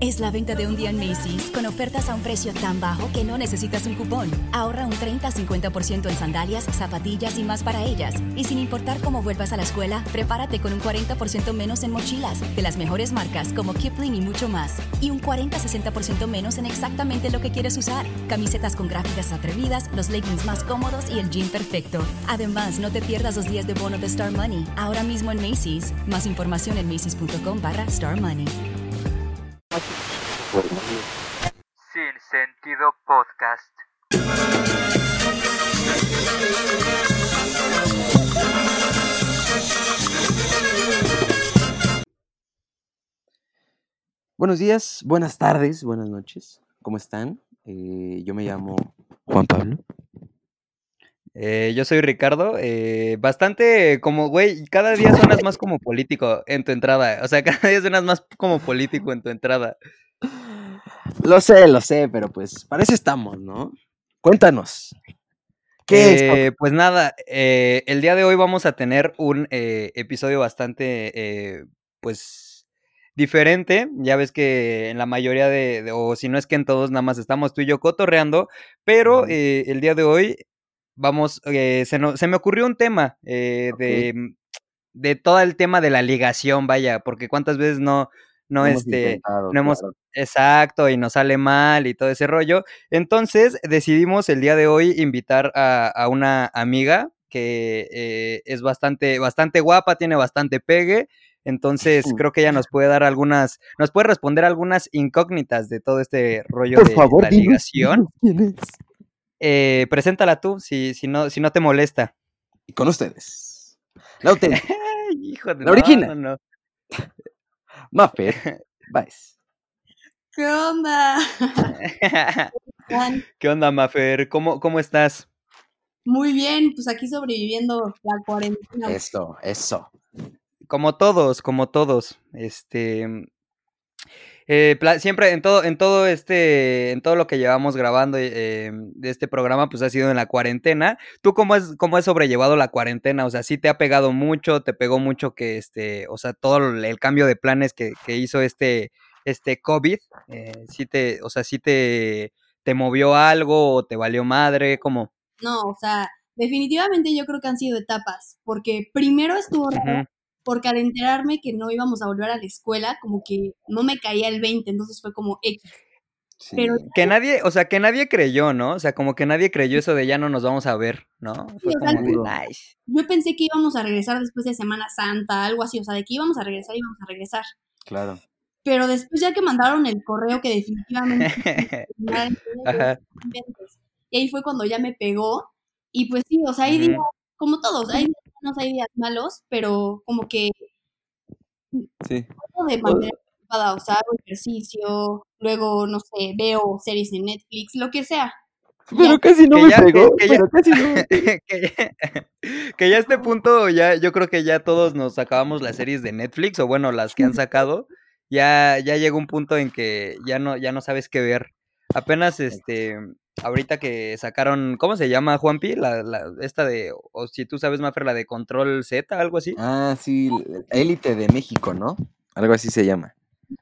Es la venta de un día en Macy's con ofertas a un precio tan bajo que no necesitas un cupón. Ahorra un 30-50% en sandalias, zapatillas y más para ellas. Y sin importar cómo vuelvas a la escuela, prepárate con un 40% menos en mochilas de las mejores marcas como Kipling y mucho más. Y un 40-60% menos en exactamente lo que quieres usar. Camisetas con gráficas atrevidas, los leggings más cómodos y el jean perfecto. Además, no te pierdas los días de bono de Star Money. Ahora mismo en Macy's. Más información en macy's.com barra Star Money. Podcast. Buenos días, buenas tardes, buenas noches. ¿Cómo están? Eh, yo me llamo Juan Pablo. Eh, yo soy Ricardo. eh, bastante como, güey, cada día suenas más como político en tu entrada. O sea, cada día suenas más como político en tu entrada. Lo sé, lo sé, pero pues para eso estamos, ¿no? Cuéntanos. ¿Qué es? Eh, Pues nada, eh, el día de hoy vamos a tener un eh, episodio bastante, eh, pues, diferente. Ya ves que en la mayoría de, de- o si no es que en todos, nada más estamos tú y yo cotorreando, pero el día de hoy vamos, se, no- se me ocurrió un tema eh, de, de todo el tema de la ligación, vaya, porque cuántas veces no, no, hemos este, no hemos, claro. exacto, y nos sale mal y todo ese rollo. Entonces decidimos el día de hoy invitar a, a una amiga que eh, es bastante, bastante guapa, tiene bastante pegue. Entonces creo que ella nos puede dar algunas, nos puede responder algunas incógnitas de todo este rollo Por de favor, la ligación. quién es. Eh, preséntala tú, si, si, no, si no te molesta. Y con ustedes. La hijo de La original. no, no. Maffer Baez. ¿Qué onda? ¿Qué onda, Mafer? ¿Cómo, cómo estás? Muy bien, pues aquí sobreviviendo la cuarentena. Eso, eso. Como todos, como todos. Este. Eh, siempre en todo, en todo este, en todo lo que llevamos grabando eh, de este programa, pues ha sido en la cuarentena. ¿Tú cómo has, cómo has sobrellevado la cuarentena? O sea, ¿sí te ha pegado mucho? ¿Te pegó mucho que este, o sea, todo el cambio de planes que, que hizo este, este COVID? Eh, ¿sí te, o sea, sí te, te movió algo o te valió madre? ¿Cómo? No, o sea, definitivamente yo creo que han sido etapas, porque primero estuvo raro. Porque al enterarme que no íbamos a volver a la escuela, como que no me caía el 20, entonces fue como X. Sí. Pero Que nadie, o sea, que nadie creyó, ¿no? O sea, como que nadie creyó eso de ya no nos vamos a ver, ¿no? Fue o sea, como de. "Nice". yo pensé que íbamos a regresar después de Semana Santa, algo así, o sea, de que íbamos a regresar, íbamos a regresar. Claro. Pero después ya que mandaron el correo que definitivamente. Y ahí fue cuando ya me pegó. Y pues sí, o sea, Ujú. días, como todos, hay buenos, hay días malos, pero como que Sí. de mantener ocupada, o sea, hago ejercicio, luego, no sé, veo series en Netflix, lo que sea. Pero casi no Que me ya- que- pegó. que ya- pero casi no me que, ya, que ya a este punto ya yo creo que ya todos nos acabamos las series de Netflix o bueno las que han sacado ya ya llega un punto en que ya no ya no sabes qué ver apenas este ahorita que sacaron cómo se llama Juanpi la, la esta de o si tú sabes Mafer la de Control Z algo así Ah, sí, Élite de México, ¿no? Algo así se llama.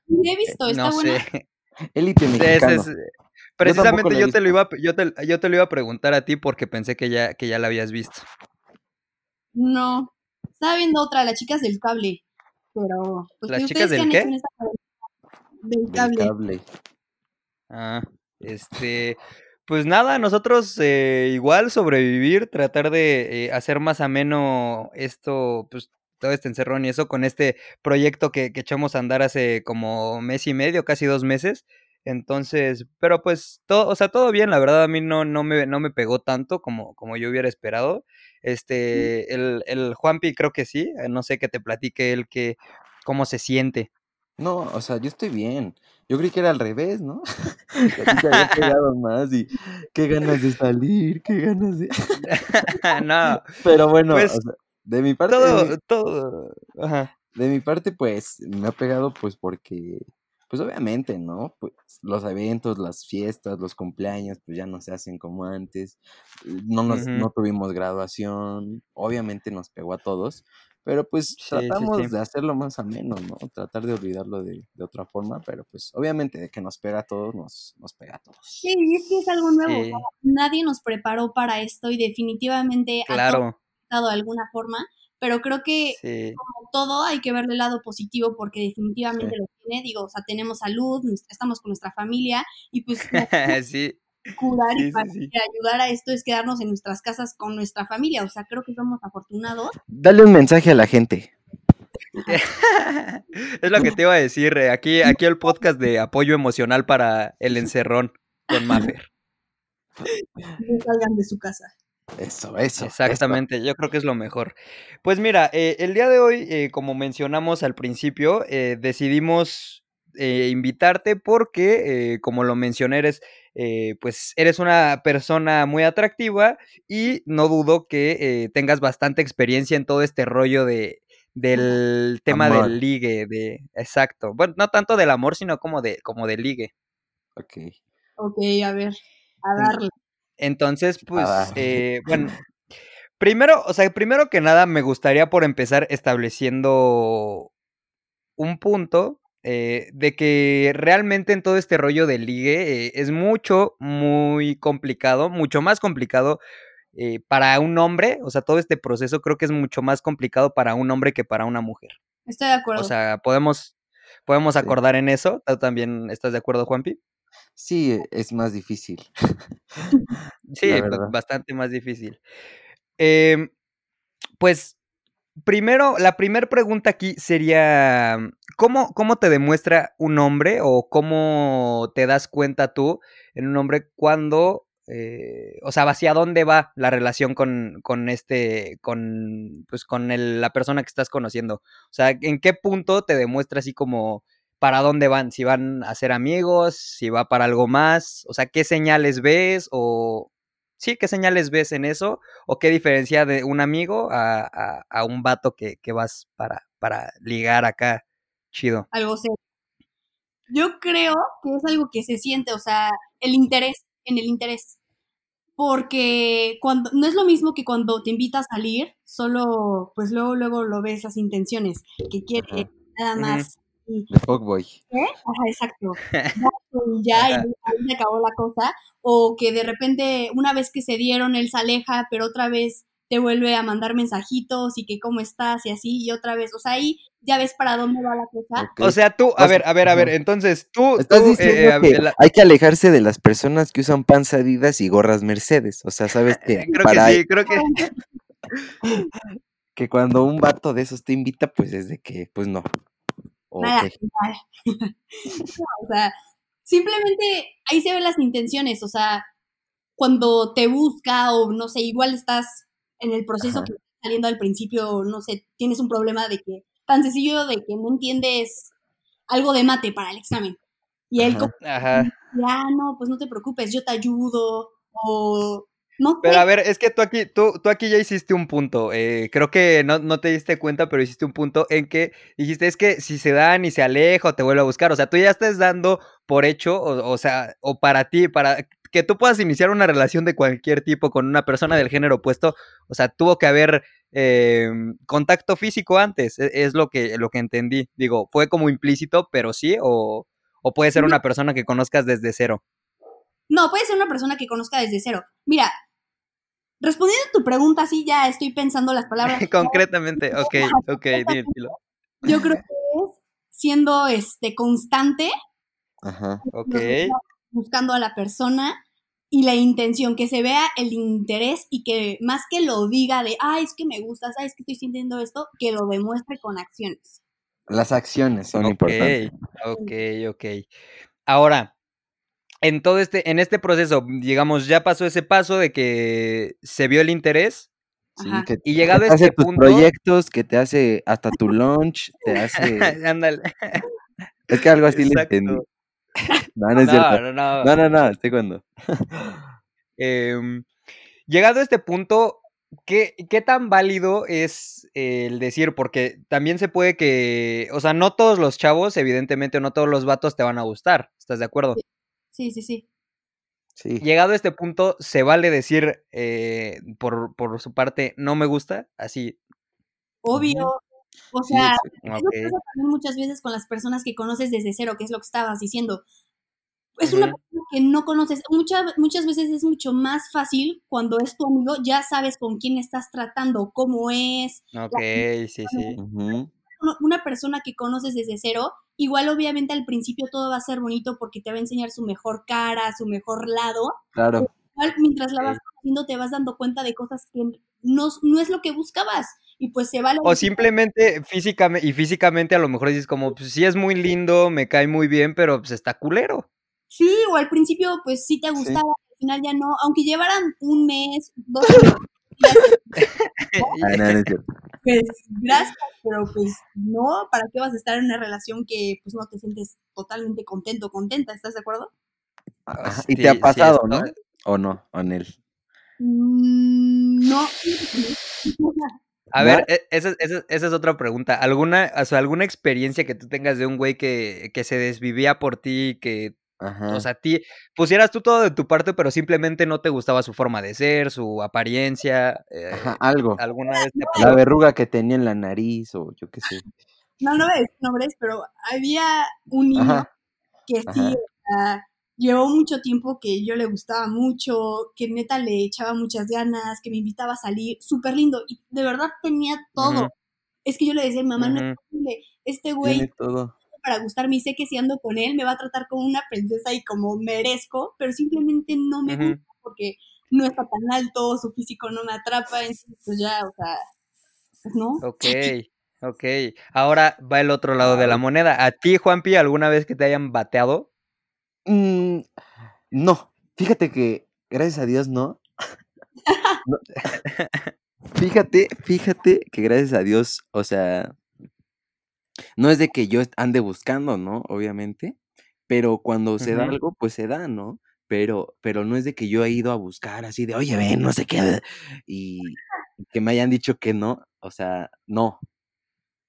He visto, está no buena. sé Élite mexicano. es- precisamente yo, te lo iba a- yo te, yo te lo iba a preguntar a ti porque pensé que ya que ya la habías visto No, estaba viendo otra, Las chicas del cable, pero pues ¿Las ¿y chicas qué del qué? Del Del cable. cable. Ah, este, pues nada, nosotros eh, igual sobrevivir, tratar de eh, hacer más ameno esto, pues todo este encerrón y eso con este proyecto que, que echamos a andar hace como mes y medio, casi dos meses. Entonces, pero pues todo, o sea, todo bien, la verdad a mí no, no me, no me pegó tanto como, como yo hubiera esperado. Este, el, el Juanpi creo que sí, eh, no sé que te platique él que, cómo se siente. No, o sea, yo estoy bien. Yo creí que era al revés, ¿no? Que a ti te había pegado más y qué ganas de salir, qué ganas de... no, Pero bueno, Pues, o sea, de mi parte, todo, todo, ajá. de mi parte, pues, me ha pegado, pues, porque, pues, obviamente, ¿no? Pues, los eventos, las fiestas, los cumpleaños, pues, ya no se hacen como antes. No nos, no tuvimos graduación. Obviamente nos pegó a todos. Pero pues Sí, sí, tratamos sí. de hacerlo más ameno, ¿no? Tratar de olvidarlo de, de otra forma, pero pues obviamente de que nos pega a todos, nos, nos pega a todos. Sí, es que es algo nuevo. o Sí, sea, nadie nos preparó para esto y definitivamente claro, ha de alguna forma, pero creo que sí. como todo hay que verle el lado positivo porque definitivamente Sí. lo tiene. Digo, o sea, tenemos salud, estamos con nuestra familia y pues lo Sí, curar y para sí, sí. ayudar a esto es quedarnos en nuestras casas con nuestra familia. O sea, creo que somos afortunados. Dale un mensaje a la gente. Es lo que te iba a decir. eh, Aquí, aquí el podcast de apoyo emocional para el encerrón con Maffer. No salgan de su casa. Eso, eso. Exactamente, yo creo que es lo mejor. Pues mira, eh, el día de hoy, eh, como mencionamos al principio, eh, decidimos eh, invitarte porque, eh, como lo mencioné, eres, eh, pues eres una persona muy atractiva y no dudo que eh, tengas bastante experiencia en todo este rollo de del tema Amor. del ligue, de exacto. Bueno, no tanto del amor, sino como de como del ligue. Ok. Ok, a ver, a darle. Entonces, pues, eh, bueno, primero, o sea, primero que nada, me gustaría por empezar estableciendo un punto eh, de que realmente en todo este rollo del ligue eh, es mucho, muy complicado, mucho más complicado eh, para un hombre, o sea, todo este proceso creo que es mucho más complicado para un hombre que para una mujer. Estoy de acuerdo. O sea, podemos, podemos Sí. acordar en eso. ¿Tú también estás de acuerdo, Juanpi? Sí, es más difícil. Sí, bastante más difícil. Em, pues, primero, la primera pregunta aquí sería, ¿cómo, ¿cómo te demuestra un hombre o cómo te das cuenta tú en un hombre cuando, eh, o sea, hacia dónde va la relación con, con este, con, pues, con el- la persona que estás conociendo? O sea, ¿en qué punto te demuestra así como para dónde van? Si van a ser amigos, si va para algo más, o sea, ¿qué señales ves o... Sí, ¿qué señales ves en eso? ¿O qué diferencia de un amigo a, a- a un vato que, que vas para, para ligar acá? Chido. algo serio. Yo creo que es algo que se siente, o sea, el interés, en el interés. Porque cuando, no es lo mismo que cuando te invita a salir, solo, pues luego, luego lo ves las intenciones, que quiere nada más. Y, De fuckboy. ¿eh? Ajá, exacto. Ya, y ya, y se acabó la cosa. O que de repente, una vez que se dieron, él se aleja, pero otra vez te vuelve a mandar mensajitos y que cómo estás y así, y otra vez. O sea, ahí ya ves para dónde va la cosa. O sea, tú, a ver, a ver, a ver, entonces tú, Estás tú, diciendo eh, que la- hay que alejarse de las personas que usan panza Adidas y gorras Mercedes. O sea, sabes que creo que para sí, creo que que cuando un vato de esos te invita, pues es de que, pues no. Nada, qué. nada. No, o sea, simplemente ahí se ven las intenciones, o sea, cuando te busca o no sé, igual estás en el proceso Ajá. que estás saliendo al principio, no sé, tienes un problema de que, tan sencillo de que no entiendes algo de mate para el examen. Y él Ajá. como, Ajá. ya, no, pues no te preocupes, yo te ayudo, o no Pero a ver, es que tú aquí, tú, tú aquí ya hiciste un punto. eh, creo que no, no te diste cuenta, pero hiciste un punto en que dijiste es que si se dan y se aleja o te vuelve a buscar. O sea, tú ya estás dando por hecho, o, o sea, o para ti, para que tú puedas iniciar una relación de cualquier tipo con una persona del género opuesto. O sea, tuvo que haber eh, contacto físico antes. e- Es, lo que, lo que entendí. Digo, fue como implícito, pero sí, o, o puede ser una persona que conozcas desde cero. no, puede ser una persona que conozca desde cero. Mira, respondiendo a tu pregunta, sí, ya estoy pensando las palabras. Concretamente, ok, ok, dilo. Yo creo que es siendo este constante, Ajá. Ok. buscando a la persona y la intención, que se vea el interés y que más que lo diga de, ay, es que me gusta, sabes que estoy sintiendo esto, que lo demuestre con acciones. Las acciones son Ok, importantes. ok, ok. Ahora, en todo este, en este proceso, digamos, ya pasó ese paso de que se vio el interés. Sí, Ajá. que Y llegado a este punto- proyectos, que te hace hasta tu lunch, te hace... Ándale. Es que algo así le entendí. No, no es No, cierto. no, no. No, no, no, estoy cuando. Em, llegado a este punto, ¿qué, qué tan válido es eh, el decir? Porque también se puede que, o sea, no todos los chavos, evidentemente, no todos los vatos te van a gustar. ¿Estás de acuerdo? Sí, sí, sí. Sí. Llegado a este punto, ¿se vale decir eh, por, por su parte no me gusta? Así, obvio. O Sí, sea, exacto. es lo que Ok. pasa también muchas veces con las personas que conoces desde cero, que es lo que estabas diciendo. Es una persona que no conoces. Muchas, muchas veces es mucho más fácil cuando es tu amigo, ya sabes con quién estás tratando, cómo es. Ok, sí, sí. Una persona que conoces desde cero, igual obviamente al principio todo va a ser bonito porque te va a enseñar su mejor cara, su mejor lado. Claro. Igual mientras la vas Ok. conociendo te vas dando cuenta de cosas que no, no es lo que buscabas. Y pues se vale. O simplemente físicamente, y físicamente a lo mejor dices como, pues sí es muy lindo, me cae muy bien, pero pues está culero. Sí, o al principio pues sí te Sí. gustaba, al final ya no, aunque llevaran un mes, dos meses, Ah, no, no es cierto. Pues gracias, pero pues no, ¿para qué vas a estar en una relación que pues no te sientes totalmente contento, contenta? ¿Estás de acuerdo? Y te ha sí, pasado, ¿no? ¿O no? ¿O en él? Mm, no. A ver, e- esa, esa- esa es otra pregunta. ¿Alguna, o sea, alguna experiencia que tú tengas de un güey que, que se desvivía por ti, que, Ajá. o sea, ti pusieras tú todo de tu parte, pero simplemente no te gustaba su forma de ser, su apariencia? eh, Ajá, algo. ¿Alguna vez te La verruga que tenía en la nariz o yo qué sé. No, no decir nombres, pero había un niño Ajá. que sí, sea, llevó mucho tiempo que yo le gustaba mucho, que neta le echaba muchas ganas, que me invitaba a salir, súper lindo, y de verdad tenía todo. Es que yo le decía a mi mamá, no es posible, este güey Tiene todo. Para gustarme y sé que si ando con él me va a tratar como una princesa y como merezco, pero simplemente no me gusta porque no está tan alto, su físico no me atrapa, entonces pues ya, o sea, pues no. Ok, ok. Ahora va el otro lado de la moneda. ¿A ti, Juanpi, alguna vez que te hayan bateado? Mm, no, fíjate que, gracias a Dios, no. No. Fíjate, fíjate que gracias a Dios, o sea, no es de que yo ande buscando, ¿no? Obviamente, pero cuando se da Ujú. algo, pues se da, ¿no? Pero, pero no es de que yo he ido a buscar así de, oye, ven, no sé qué, y que me hayan dicho que no, o sea, no.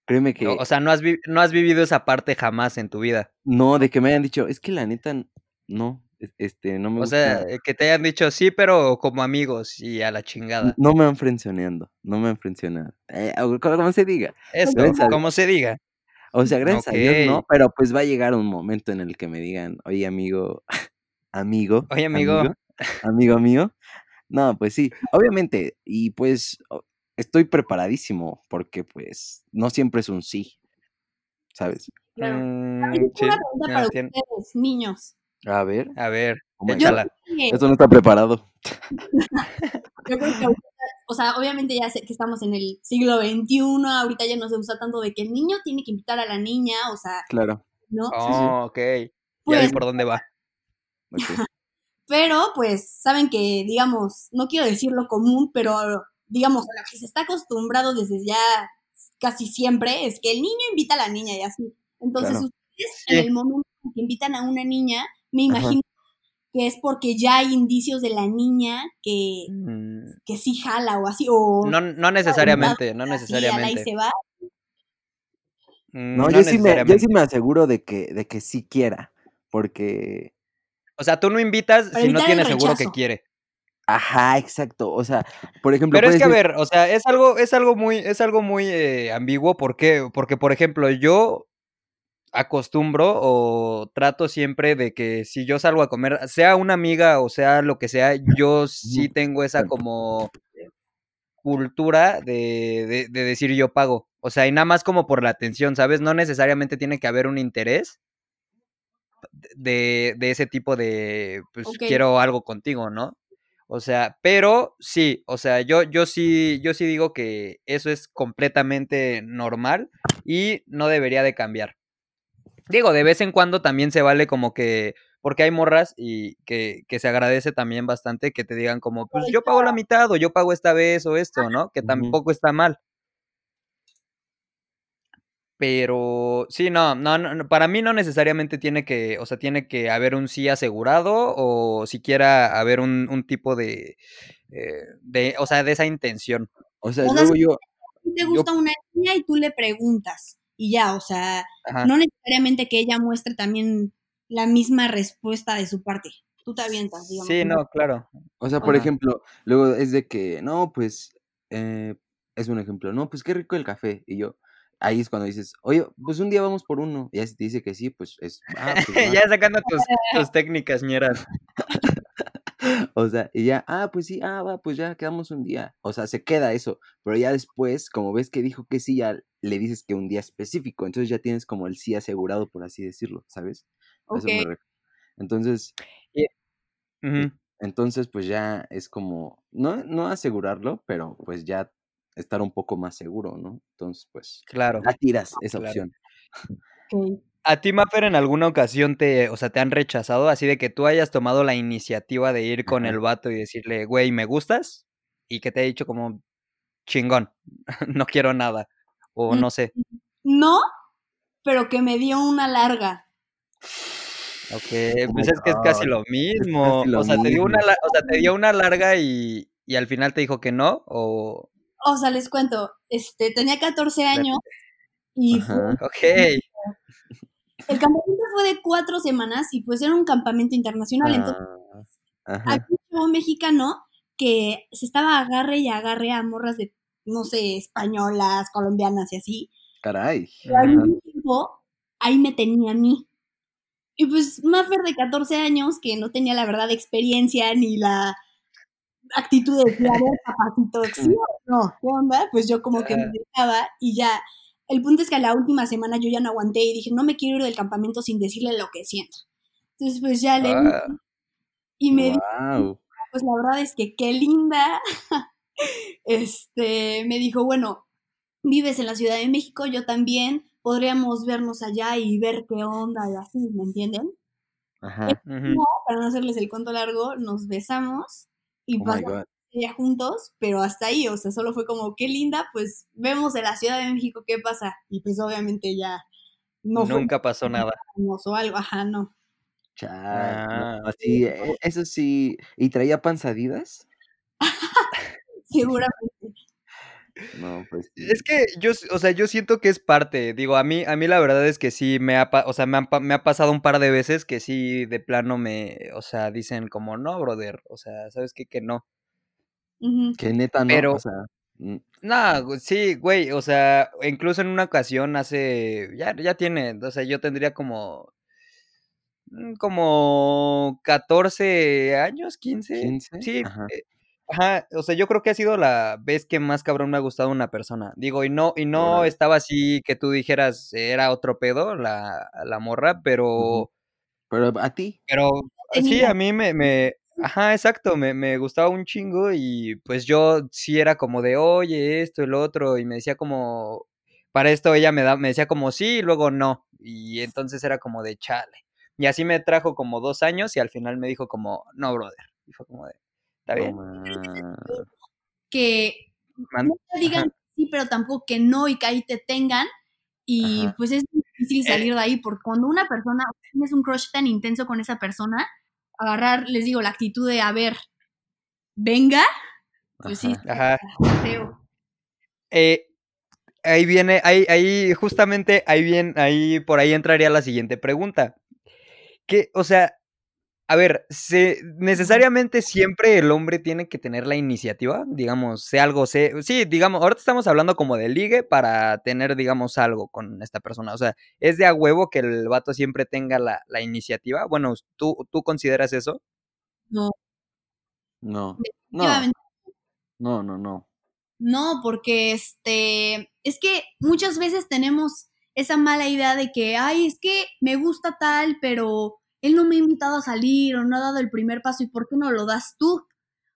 Créeme que o sea, no has, vi- no has vivido esa parte jamás en tu vida. no, de que me hayan dicho, es que la neta, n- no, es- este, no me O sea, gusta. eh, que te hayan dicho sí, pero como amigos y a la N- chingada. No me han frencioneando, no me han frencionado. Eh, o como como se diga. Eso, como se diga. O sea, gracias a Dios no, pero pues va a llegar un momento en el que me digan, oye amigo, amigo, Oye, amigo. amigo, amigo mío. No, pues sí, obviamente, y pues estoy preparadísimo porque pues no siempre es un sí, ¿sabes? Claro. A Mm, sí, una pregunta para ustedes, niños. A ver, A ver, oh Yo esto no está preparado. Yo creo que ahorita, o sea, obviamente ya sé que estamos en el siglo XXI, ahorita ya no se usa tanto de que el niño tiene que invitar a la niña, o sea, Claro, ¿no? sí, sí, Oh, ok. Ya vi Pues, por dónde va. pero pues saben que, digamos, no quiero decir lo común, pero digamos, a lo que se está acostumbrado desde ya casi siempre es que el niño invita a la niña y así. Entonces, Claro. ustedes en el momento en que invitan a una niña, me Ajá. Que es porque ya hay indicios de la niña que, Mm, que sí jala o así, o No, no necesariamente, no necesariamente. se va. Mm, No, No yo sí me, yo sí me aseguro de que, de que sí quiera, porque, O sea, tú no invitas Para si no tienes seguro que quiere. ajá, exacto, o sea, por ejemplo, Pero es que, a ver, o sea, es algo, es algo muy, es algo muy eh, ambiguo. ¿Por qué? Porque, por ejemplo, yo acostumbro o trato siempre de que si yo salgo a comer, sea una amiga o sea lo que sea, yo sí tengo esa como cultura de, de, de decir yo pago. O sea, y nada más como por la atención, ¿sabes? No necesariamente tiene que haber un interés de, de ese tipo de, pues quiero algo contigo, ¿no? O sea, pero sí, o sea, yo, yo sí, yo sí digo que eso es completamente normal y no debería de cambiar. Digo, de vez en cuando también se vale como que, porque hay morras y que, que se agradece también bastante que te digan como, pues yo pago la mitad o yo pago esta vez o esto, ¿no? Que tampoco está mal. Pero sí, no, no, no, no, para mí no necesariamente tiene que, o sea, tiene que haber un sí asegurado o siquiera haber un, un tipo de, eh, de, o sea, de esa intención. o sea, O sea, luego si yo, a ti te yo, gusta una niña y tú le preguntas y ya, o sea, Ajá. no necesariamente que ella muestre también la misma respuesta de su parte. Tú te avientas, digamos. Sí, no, claro. o sea, por Ajá. ejemplo, luego es de que, no, pues, eh, es un ejemplo, no, pues qué rico el café. Y yo, ahí es cuando dices, oye, pues un día vamos por uno. Y ya si te dice que sí, pues es, ah, pues ya sacando tus, tus técnicas, ñeras. O sea, y ya, ah, pues sí, ah, va, pues ya quedamos un día. O sea, se queda eso. Pero ya después, como ves que dijo que sí, ya le dices que un día específico. Entonces ya tienes como el sí asegurado, por así decirlo, ¿sabes? Eso me Entonces, Ujú, entonces, pues ya es como, no, no asegurarlo, pero pues ya estar un poco más seguro, ¿no? Entonces, pues, Claro. ya tiras esa Claro. opción. Ok. ¿A ti, Mapper, en alguna ocasión te, o sea, te han rechazado así de que tú hayas tomado la iniciativa de ir con el vato y decirle, güey, ¿me gustas? Y que te ha dicho como, chingón, no quiero nada. O Mm. no sé. No, pero que me dio una larga. Ok, pues es que es casi lo mismo. lo O sea, te dio una, o sea, te dio una larga y, y al final te dijo que no, o... O sea, les cuento, este, tenía 14 años y fue-. Ok, el campamento fue de cuatro semanas y pues era un campamento internacional. Entonces, Ah, ajá. aquí un mexicano que se estaba agarre y agarre a morras de, no sé, españolas, colombianas y así. Caray. Pero al mismo tiempo, ahí me tenía a mí. Y pues Maffer de 14 años, que no tenía la verdad experiencia ni la actitud de decir, a ver, papacito, ¿sí o no? ¿Qué onda? Pues yo como que me Ah. dejaba y ya. El punto es que a la última semana yo ya no aguanté y dije, no me quiero ir del campamento sin decirle lo que siento. Entonces pues ya le Ah. y me dijo, pues la verdad es que qué linda. este, me dijo, bueno, vives en la Ciudad de México, yo también, podríamos vernos allá y ver qué onda y así, ¿me entienden? Ajá. ujú, Para no hacerles el cuento largo, nos besamos y Oh pasamos día juntos, pero hasta ahí, o sea, solo fue como, qué linda, pues vemos en la Ciudad de México qué pasa. Y pues obviamente ya no fue nunca pasó nada. hermoso o algo, ajá, no. Chale, Ah, no, así, eh, eso sí. ¿Y traía panzadidas? Seguramente. No, pues sí. Es que yo, o sea, yo siento que es parte, digo, a mí, a mí la verdad es que sí me ha, o sea, me, han pa- me ha pasado un par de veces que sí de plano me, o sea, dicen como, no, brother, o sea, ¿sabes qué? Que no. Que neta, ¿no? Pero- O sea, mm, No, sí, güey, o sea, incluso en una ocasión hace, ya, ya tiene, o sea, yo tendría como, mm, como 14 años, 15, 15, sí, ajá. eh, ajá, o sea, yo creo que ha sido la vez que más cabrón me ha gustado una persona, digo, y no, y no estaba así que tú dijeras, era otro pedo la, la morra, pero, Pero a ti. pero sí, a mí me, me, ajá, exacto, me, me gustaba un chingo y pues yo sí era como de, oye, esto, el otro, y me decía como, para esto ella me, da, me decía como sí y luego no, y entonces era como de chale. Y así me trajo como dos años y al final me dijo como, no, brother. Y fue como de, está bien. Que Man- no te digan ajá. sí, pero tampoco que no y que ahí te tengan. Y Ajá. pues es difícil Eh. salir de ahí, porque cuando una persona, tienes un crush tan intenso con esa persona, agarrar, les digo, la actitud de, a ver, venga, pues sí, Ajá. Feo. Eh, ahí viene, ahí, ahí, justamente ahí viene, ahí, por ahí entraría la siguiente pregunta. Que, o sea, a ver, se, necesariamente siempre el hombre tiene que tener la iniciativa, digamos, sea algo, sea, sí, digamos, ahorita estamos hablando como de ligue para tener, digamos, algo con esta persona. O sea, es de a huevo que el vato siempre tenga la, la iniciativa. Bueno, ¿tú, ¿tú consideras eso? No, No, no, definitivamente no, no, no. No, porque este, es que muchas veces tenemos esa mala idea de que, ay, es que me gusta tal, pero él no me ha invitado a salir o no ha dado el primer paso y ¿por qué no lo das tú?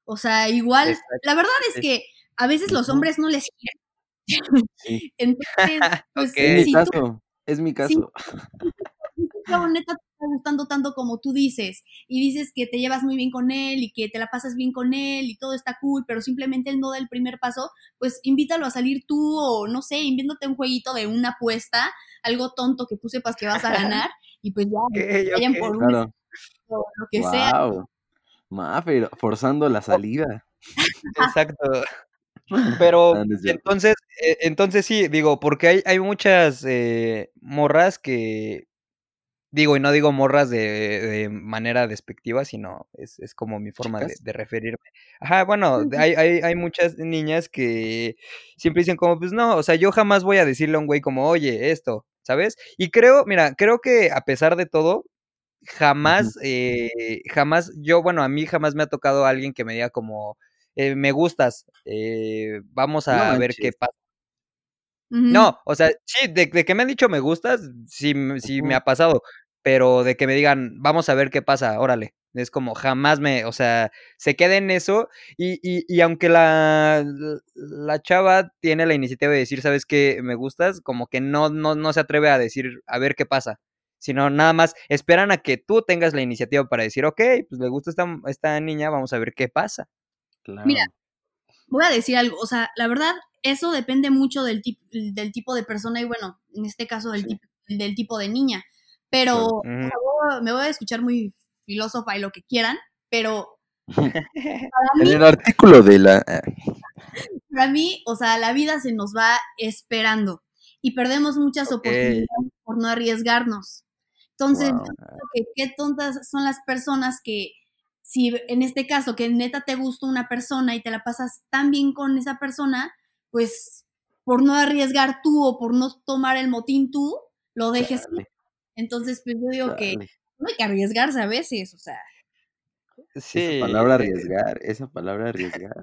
O sea, igual, Exacto, la verdad es que a veces los hombres no les quieren. Sí. Entonces, pues Ok. Es mi tú caso, es mi caso. si chavo neta te está gustando tanto como tú dices y dices que te llevas muy bien con él y que te la pasas bien con él y todo está cool, pero simplemente él no da el primer paso, pues invítalo a salir tú o no sé, invéntate un jueguito de una apuesta, algo tonto que tú sepas que vas a ganar y pues ya Ok, vayan por un Claro. o lo que sea. Wow. Mafer, forzando la salida. Exacto. Pero no entonces, eh, entonces sí, digo, porque hay, hay muchas eh, morras que, Digo, y no digo morras de, de manera despectiva, sino es, es como mi forma de, de referirme. Ajá, bueno, hay, hay, hay muchas niñas que siempre dicen como, pues no, o sea, yo jamás voy a decirle a un güey como, oye, esto, ¿sabes? Y creo, mira, creo que a pesar de todo, jamás, eh, jamás, yo, bueno, a mí jamás me ha tocado alguien que me diga como, eh, me gustas, eh, vamos No a ver qué pasa. No, o sea, sí, de, de que me han dicho me gustas, sí, sí me ha pasado, pero de que me digan, vamos a ver qué pasa, órale. Es como jamás me, o sea, se queda en eso y, y, y aunque la, la chava tiene la iniciativa de decir, ¿sabes qué? Me gustas, como que no, no, no se atreve a decir, a ver qué pasa, sino nada más esperan a que tú tengas la iniciativa para decir, ok, pues le gusta esta, esta niña, vamos a ver qué pasa. Mira, Claro. voy a decir algo, o sea, la verdad, eso depende mucho del, tip- del tipo de persona y bueno, en este caso del, Sí. tip- del tipo de niña. Pero o sea, me voy a escuchar muy filósofa y lo que quieran, pero para En el artículo de la... ah, para mí, o sea, la vida se nos va esperando y perdemos muchas oportunidades por no arriesgarnos. Entonces, yo Wow. creo que qué tontas son las personas que, si en este caso, que neta te gusta una persona y te la pasas tan bien con esa persona, pues por no arriesgar tú o por no tomar el motín tú, lo dejes Entonces, pues yo digo que. No hay que arriesgarse a veces, o sea. Esa sí. palabra eh, arriesgar, esa palabra arriesgar.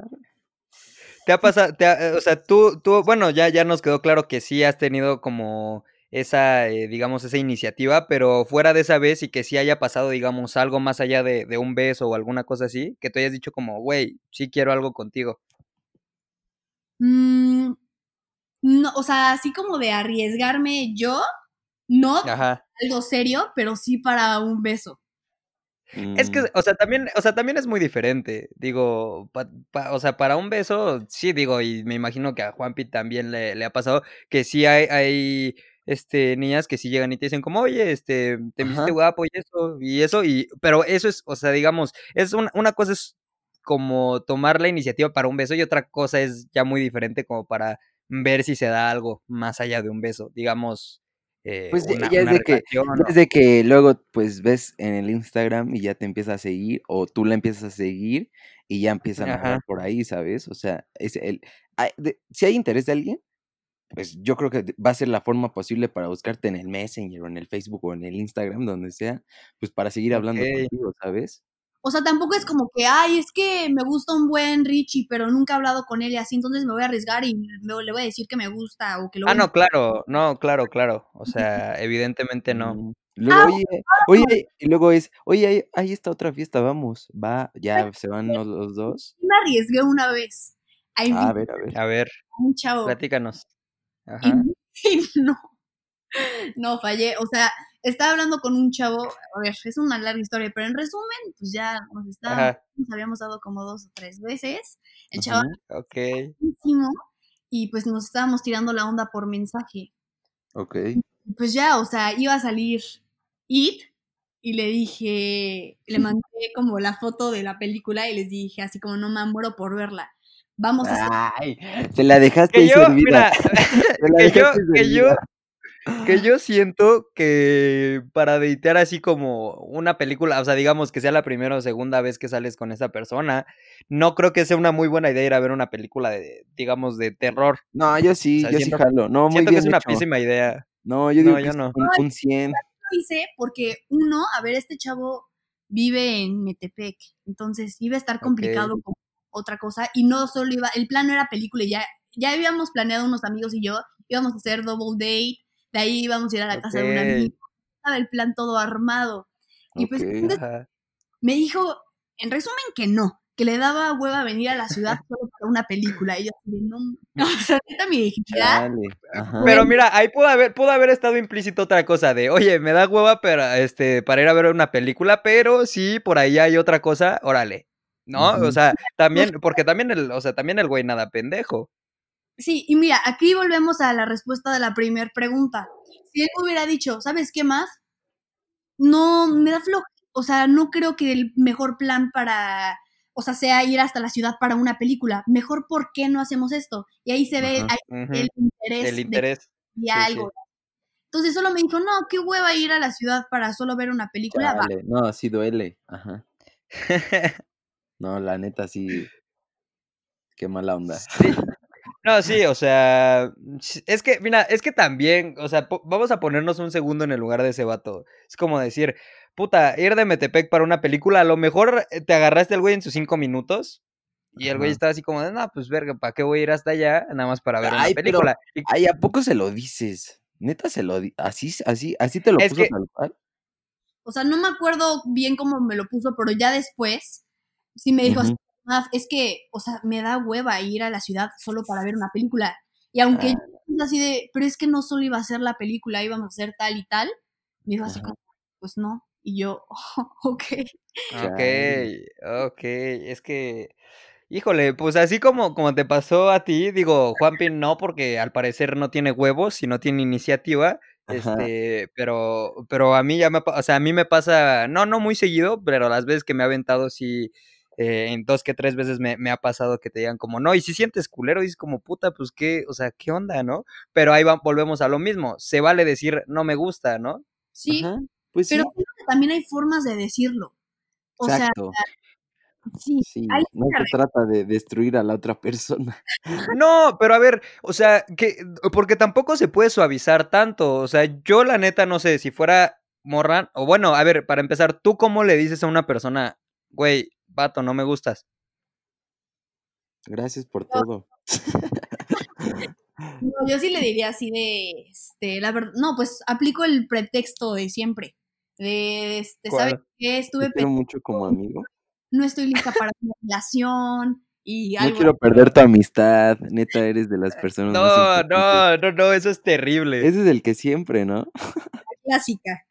Te ha pasado, te ha- o sea, tú, tú, bueno, ya, ya nos quedó claro que sí has tenido como esa, eh, digamos, esa iniciativa, pero fuera de esa vez y que sí haya pasado, digamos, algo más allá de, de un beso o alguna cosa así, que tú hayas dicho como, güey, sí quiero algo contigo. mm, no, o sea, así como de arriesgarme yo, no Ajá. Algo serio, pero sí para un beso. Es que, Mm, o sea, también, o sea, también es muy diferente. Digo, pa- pa- o sea, para un beso, sí, digo, y me imagino que a Juanpi también le, le ha pasado que sí hay, hay, este, niñas que sí llegan y te dicen como, oye, este, te Ajá. guapo y eso, y eso, y, pero eso es, o sea, digamos, es una, una cosa es como tomar la iniciativa para un beso y otra cosa es ya muy diferente como para ver si se da algo más allá de un beso, digamos, eh, Pues ya, una, ya es de que, relación ya o... es de que luego pues ves en el Instagram y ya te empieza a seguir o tú la empiezas a seguir y ya empiezan a hablar por ahí, ¿sabes? O sea, es el, hay- de- si hay interés de alguien, pues yo creo que va a ser la forma posible para buscarte en el Messenger o en el Facebook o en el Instagram, donde sea, pues para seguir hablando contigo, ¿sabes? O sea, tampoco es como que, ay, es que me gusta un buen Richie, pero nunca he hablado con él y así, entonces me voy a arriesgar y me- le voy a decir que me gusta o que lo Ah, voy a... no, claro, no, claro, claro. O sea, evidentemente no. Mm, Luego, Ah, oye, oye, y luego es, oye, ahí, ahí está otra fiesta, vamos, va, ya se van los, los dos. me arriesgué una vez a Ah, ver, a ver. A ver, un chavo platícanos. y, Ajá. y no, no fallé. O sea, estaba hablando con un chavo, a ver, es una larga historia, pero en resumen, pues ya nos estábamos, Ajá. nos habíamos dado como dos o tres veces. El chavo Ujú, Ok. era buenísimo y pues nos estábamos tirando la onda por mensaje. Ok. Y pues ya, o sea, iba a salir It y le dije, le mandé como la foto de la película y les dije así como no me muero por verla. Vamos a hacer Ay, te la dejaste Que yo, servida. mira, Te la que yo, dejaste que yo. Que yo siento que para deitear así como una película, o sea, digamos que sea la primera o segunda vez que sales con esa persona, no creo que sea una muy buena idea ir a ver una película de, digamos, de terror. No, yo O sí, sea, yo sí siento, jalo. No, muy siento que es una hecho. pésima idea. No, yo digo No, que yo es no. un, un 100. lo hice porque uno, a ver, este chavo vive en Metepec, entonces iba a estar complicado con otra cosa y no solo iba, el plan no era película, ya, ya habíamos planeado unos amigos y yo, íbamos a hacer double date, de ahí íbamos a ir a la casa de un amigo, estaba el plan todo armado. Y pues entonces me dijo, en resumen, que no, que le daba hueva venir a la ciudad solo para una película. Y yo de, no, o sea, mi dignidad. Pero mira, ahí pudo haber, pudo haber estado implícito otra cosa de, oye, me da hueva para, este, para ir a ver una película, pero sí, por ahí hay otra cosa, órale. ¿No? O sea, también, porque también el, o sea, también el güey nada pendejo. Sí, y mira, aquí volvemos a la respuesta de la primera pregunta. Si él hubiera dicho, ¿sabes qué más? No, me da flojo. O sea, no creo que el mejor plan para, o sea, sea ir hasta la ciudad para una película. Mejor, ¿por qué no hacemos esto? Y ahí se ve ahí el interés El de interés. Sí, sí. algo. Entonces solo me dijo, no, qué hueva ir a la ciudad para solo ver una película. Va. No, sí duele. Ajá. No, la neta sí. Qué mala onda. Sí. No, sí, o sea, es que, mira, es que también, o sea, vamos a ponernos un segundo en el lugar de ese vato. Es como decir, puta, ir de Metepec para una película, a lo mejor eh, te agarraste al güey en sus cinco minutos y el güey estaba así como de, no, pues verga, ¿para qué voy a ir hasta allá? Nada más para ver una Ay, pero- película. Y- Ay, ¿a poco se lo dices? Neta se lo di así, así, así te lo Es puso que- tal cual. O sea, no me acuerdo bien cómo me lo puso, pero ya después sí me dijo así, Ujú. "Maf, es que, o sea, me da hueva ir a la ciudad solo para ver una película. Y aunque Ah. yo es así de, pero es que no solo iba a ser la película, íbamos a hacer tal y tal, me dijo así como, pues no. Y yo, ok. Ok, Chale. ok, es que, híjole, pues así como, como te pasó a ti, digo, Juanpi no, porque al parecer no tiene huevos y no tiene iniciativa, Ajá. este, pero, pero a mí ya me, pa- o sea, a mí me pasa, no, no muy seguido, pero las veces que me ha aventado sí, eh, en dos que tres veces me, me ha pasado que te digan como, no, y si sientes culero, dices como, puta, pues qué, o sea, qué onda, ¿no? Pero ahí va- volvemos a lo mismo, se vale decir, no me gusta, ¿no? Sí, Ajá. Pues sí. pero creo que también hay formas de decirlo. O Exacto. sea, sí, Sí, no se trata de destruir a la otra persona. No, pero a ver, o sea, que porque tampoco se puede suavizar tanto. O sea, yo la neta no sé si fuera morra, o bueno, a ver, para empezar, ¿tú cómo le dices a una persona, güey, vato, no me gustas? Gracias por No. todo. No, yo sí le diría así de, este, la verdad, no, pues aplico el pretexto de siempre. De, este, ¿sabes qué? Te Estuve quiero mucho como amigo. no estoy lista para una relación y No algo quiero perder tu amistad. Neta, eres de las personas No, no, no, no, eso es terrible. Ese es el que siempre, ¿no? clásica.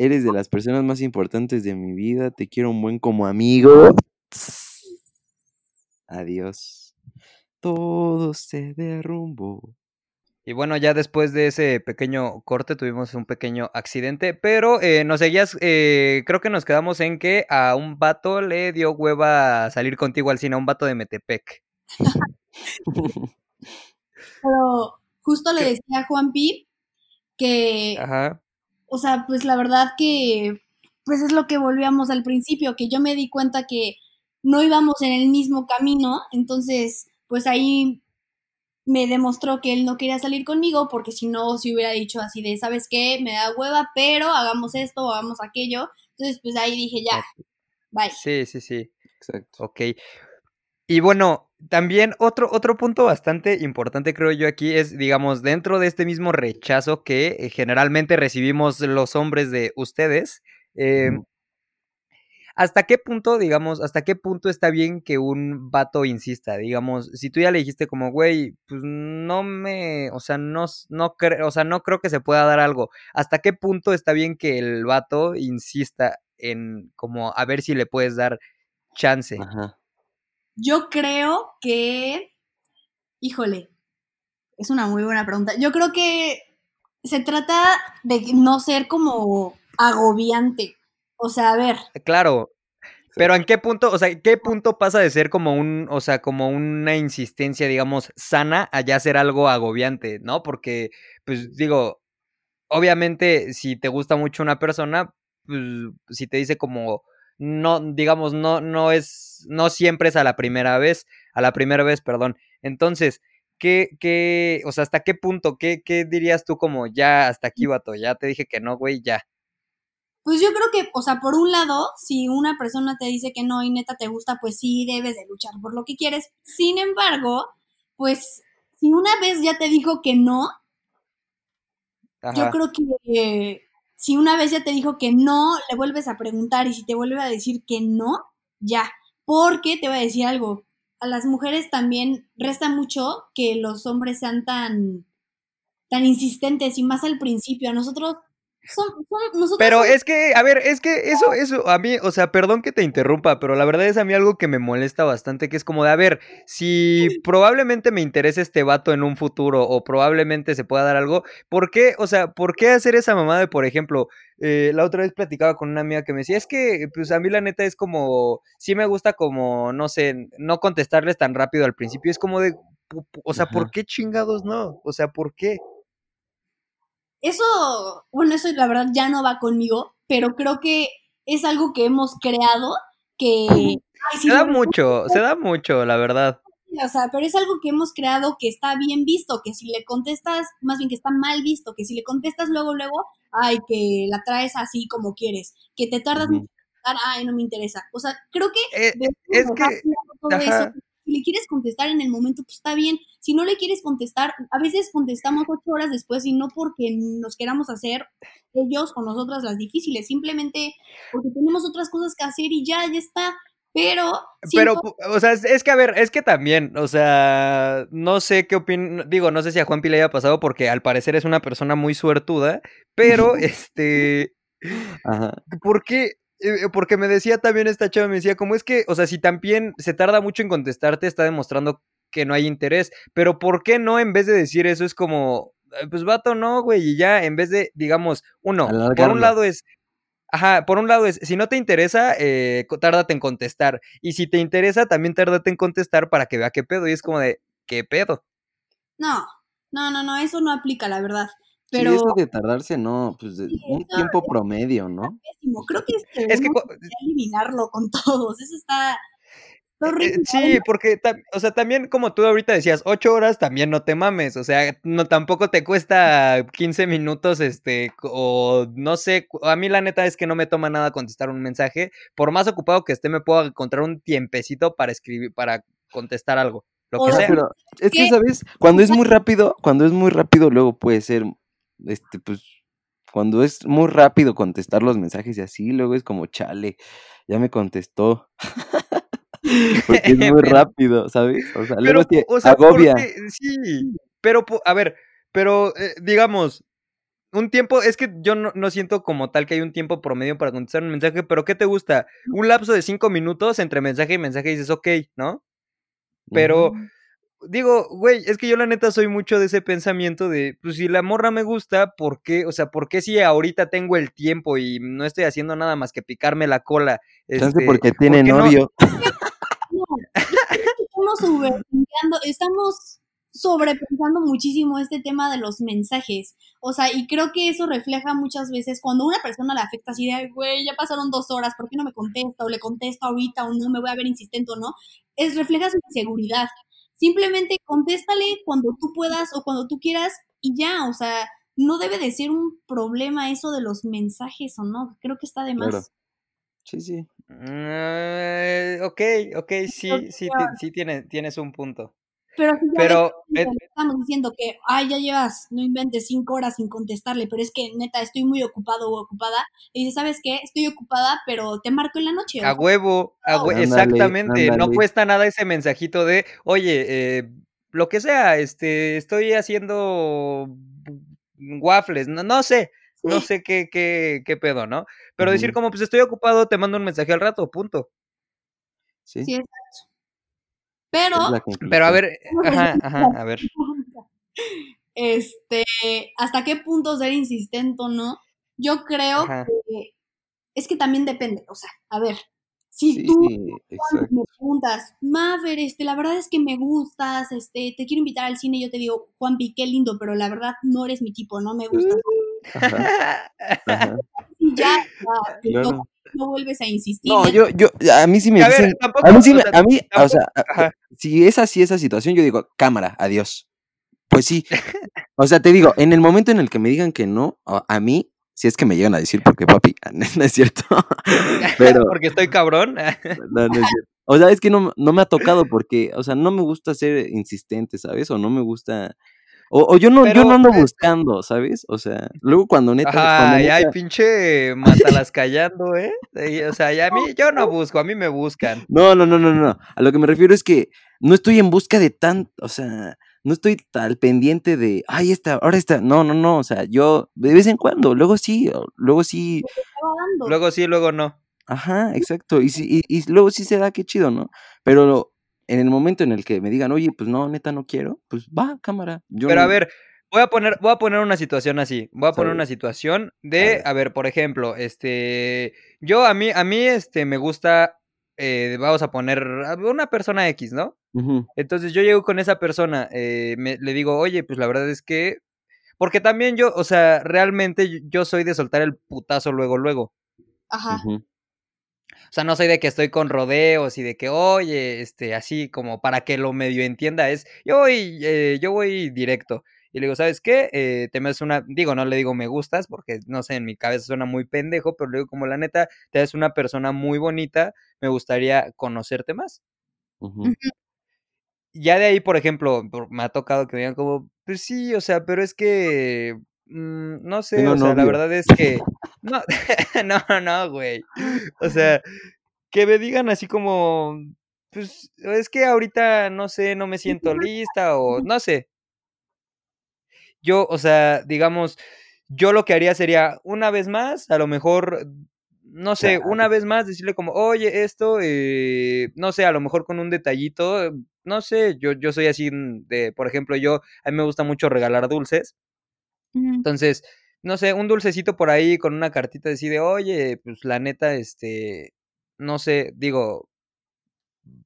Eres de las personas más importantes de mi vida. Te quiero un buen como amigo. Adiós. Todo se derrumbó. Y bueno, ya después de ese pequeño corte tuvimos un pequeño accidente, pero eh, nos seguías, eh, creo que nos quedamos en que a un vato le dio hueva salir contigo al cine, a un vato de Metepec. Pero justo le decía a Juan Pi que, Ajá. O sea, pues la verdad que, pues es lo que volvíamos al principio, que yo me di cuenta que no íbamos en el mismo camino, entonces, pues ahí me demostró que él no quería salir conmigo, porque si no, si hubiera dicho así de, ¿sabes qué? Me da hueva, pero hagamos esto o hagamos aquello. Entonces, pues ahí dije, ya, bye. Sí, sí, sí. Exacto. Ok. Y bueno, también otro, otro punto bastante importante creo yo aquí es, digamos, dentro de este mismo rechazo que eh, generalmente recibimos los hombres de ustedes, eh. ¿hasta qué punto, digamos, hasta qué punto está bien que un vato insista? Digamos, si tú ya le dijiste como, güey, pues no me, o sea, no, no creo, o sea, no creo que se pueda dar algo. ¿Hasta qué punto está bien que el vato insista en como a ver si le puedes dar chance? Ajá. Yo creo que, híjole, es una muy buena pregunta. Yo creo que se trata de no ser como agobiante. O sea, a ver, Claro, pero ¿en qué punto, o sea, qué punto pasa de ser como un, o sea, como una insistencia, digamos, sana a ya ser algo agobiante, ¿no? Porque, pues digo, obviamente, si te gusta mucho una persona, pues si te dice como, no, digamos, no, no es, no siempre es a la primera vez, a la primera vez, perdón. Entonces, ¿qué, qué, o sea, hasta qué punto, qué, qué dirías tú como, ya, hasta aquí, vato, ya te dije que no, güey, ya. pues yo creo que, o sea, por un lado, si una persona te dice que no y neta te gusta, pues sí debes de luchar por lo que quieres. Sin embargo, pues si una vez ya te dijo que no, yo creo que eh, si una vez ya te dijo que no, le vuelves a preguntar y si te vuelve a decir que no, ya. Porque te voy a decir algo, a las mujeres también resta mucho que los hombres sean tan, tan insistentes y más al principio. A nosotros, son, son- nosotros Pero somos- es que, a ver, es que eso, eso, a mí, o sea, perdón que te interrumpa, pero la verdad es a mí algo que me molesta bastante, que es como de, a ver, si probablemente me interesa este vato en un futuro o probablemente se pueda dar algo, ¿por qué, o sea, por qué hacer esa mamada de, por ejemplo, eh, la otra vez platicaba con una amiga que me decía, es que, pues a mí la neta es como, sí me gusta como, no sé, no contestarles tan rápido al principio, es como de, o sea, ¿por qué chingados no? O sea, ¿por qué? Eso, bueno, eso la verdad ya no va conmigo, pero creo que es algo que hemos creado que... ay, sí, Se da no, mucho, se da mucho, la verdad. o sea, pero es algo que hemos creado que está bien visto, que si le contestas, más bien que está mal visto, que si le contestas luego, luego, ay, que la traes así como quieres, que te tardas Ujú. mucho en contestar, ay, no me interesa. O sea, creo que Eh, es que- ajá. eso. Si le quieres contestar en el momento, pues está bien. Si no le quieres contestar, a veces contestamos ocho horas después y no porque nos queramos hacer ellos o nosotras las difíciles, simplemente porque tenemos otras cosas que hacer y ya, ya está. Pero, Pero, o sea, es, que a ver, es que también, o sea, no sé qué opinan, digo, no sé si a Juanpi le haya pasado porque al parecer es una persona muy suertuda, pero este, Ajá. ¿por qué? Porque me decía también esta chava, me decía, como es que, o sea, si también se tarda mucho en contestarte, está demostrando que no hay interés, pero ¿por qué no en vez de decir eso es como, "Eh, pues vato, no, güey, y ya, en vez de, digamos, uno, por un lado es, ajá, por un lado es, si no te interesa, eh, tárdate en contestar, y si te interesa, también tárdate en contestar para que vea qué pedo, y es como de, ¿qué pedo? no, no, no, no, eso no aplica, la verdad. Sí, Pero eso de tardarse, no, pues Sí, un eso tiempo promedio, ¿no? pésimo. Creo que Es que, debemos cu- eliminarlo con todos. Eso está, está Eh, horrible. sí, porque, o sea, también como tú ahorita decías, ocho horas también no te mames, o sea, no tampoco te cuesta 15 minutos, este, o no sé, a mí la neta es que no me toma nada contestar un mensaje, por más ocupado que esté, me puedo encontrar un tiempecito para escribir, para contestar algo, lo que O sea. pero es que. ¿sabes? Cuando es muy rápido, cuando es muy rápido, luego puede ser, este, pues, cuando es muy rápido contestar los mensajes y así, luego es como, chale, ya me contestó. Porque es muy Pero- rápido, ¿sabes? O sea, Pero, luego te o sea, agobia. porque- sí, pero, a ver, pero, eh, digamos, un tiempo, es que yo no, no siento como tal que hay un tiempo promedio para contestar un mensaje, pero ¿qué te gusta? Un lapso de cinco minutos entre mensaje y mensaje y dices, ok, ¿no? Pero, Ujú. Digo, güey, es que yo la neta soy mucho de ese pensamiento de, pues si la morra me gusta, ¿por qué? O sea, ¿por qué si ahorita tengo el tiempo y no estoy haciendo nada más que picarme la cola? Chance este, porque tiene ¿por qué no? novio. No, que estamos sobrepensando, estamos sobrepensando muchísimo este tema de los mensajes. O sea, y creo que eso refleja muchas veces cuando una persona le afecta así de, "Ay, güey, ya pasaron dos horas, ¿por qué no me contesta? O le contesto ahorita o no, me voy a ver insistente o no. Es, refleja su inseguridad. Simplemente contéstale cuando tú puedas o cuando tú quieras y ya, o sea, no debe de ser un problema eso de los mensajes o no. Creo que está de más. Claro. Sí, sí. Eh, ok, ok, sí, sí, ti- sí tienes, tienes un punto. Pero si Pero, ves, eh, estamos diciendo que, ay, ya llevas, no inventes cinco horas sin contestarle, pero es que neta estoy muy ocupado o ocupada. Y dices, ¿sabes qué? Estoy ocupada, pero te marco en la noche. o A huevo, a hue- Ándale, exactamente. No cuesta nada ese mensajito de, oye, eh, lo que sea, este, estoy haciendo waffles, no, no sé, no sé qué, qué, qué pedo, ¿no? Pero decir como, pues estoy ocupado, te mando un mensaje al rato, punto. Sí, sí, exacto. Pero, Pero a ver, ajá, ajá, a ver. este, ¿hasta qué punto ser insistente o no? Yo creo Ajá. que es que también depende. O sea, a ver, si Sí, tú me preguntas, Mafer, este, la verdad es que me gustas, este, te quiero invitar al cine, y yo te digo, Juanpi, qué lindo, pero la verdad no eres mi tipo, no me gustas. Ajá, ajá. Y ya, ya, Claro. No vuelves a insistir. No, yo, yo, a mí sí me A ver, dicen, tampoco, a mí sí me, a mí, o sea, ajá. si es así esa situación, yo digo, cámara, adiós. Pues sí. O sea, te digo, en el momento en el que me digan que no, a, a mí, si es que me llegan a decir, porque papi, no es cierto. Pero, Porque estoy cabrón. no, no es cierto. O sea, es que no, no me ha tocado porque, o sea, no me gusta ser insistente, ¿sabes? O no me gusta. O, o yo no, yo no ando eh, buscando, ¿sabes? O sea, luego cuando neta. cuando Ay, ay, neta- pinche mátalas callando, ¿eh? O sea, ya a mí, yo no busco, a mí me buscan. No, no, no, no, no. A lo que me refiero es que no estoy en busca de tan, o sea, no estoy al pendiente de, ay, esta, ahora esta. No, no, no. O sea, yo de vez en cuando, luego sí, luego sí, estaba dando. Luego sí, luego no. ajá, exacto. Y, sí, y, y luego sí se da, qué chido, ¿no? Pero en el momento en el que me digan, oye, pues no, neta no quiero, pues va, cámara. Yo Pero a ver, voy a poner, voy a poner una situación así. Voy a poner Sabe. una situación A de, ver. a ver, por ejemplo, este, yo a mí, a mí, este, me gusta, eh, vamos a poner una persona X, ¿no? Entonces yo llego con esa persona, eh, me- le digo, oye, pues la verdad es que, Porque también yo, o sea, realmente yo- soy de soltar el putazo luego, luego. Ajá. O sea, no soy de que estoy con rodeos y de que, oye, este, así como para que lo medio entienda, es, yo voy, eh, yo voy directo. Y le digo, ¿sabes qué? Eh, te me haces una, digo, no le digo me gustas, porque no sé, en mi cabeza suena muy pendejo, pero le digo, como la neta, te ves una persona muy bonita, me gustaría conocerte más. Ya de ahí, por ejemplo, me ha tocado que me digan como, pues sí, o sea, pero es que, mm, no sé, Tengo o sea, la verdad es que, no, no, no, güey. O sea, que me digan así como, pues es que ahorita, no sé, no me siento lista o no sé. Yo, o sea, digamos, yo lo que haría sería una vez más, a lo mejor, no sé, una vez más decirle como, oye, esto, eh, no sé, a lo mejor con un detallito, no sé, yo, yo soy así de, por ejemplo, yo, a mí me gusta mucho regalar dulces. Entonces, no sé, un dulcecito por ahí con una cartita así de, oye, pues la neta, este, no sé, digo,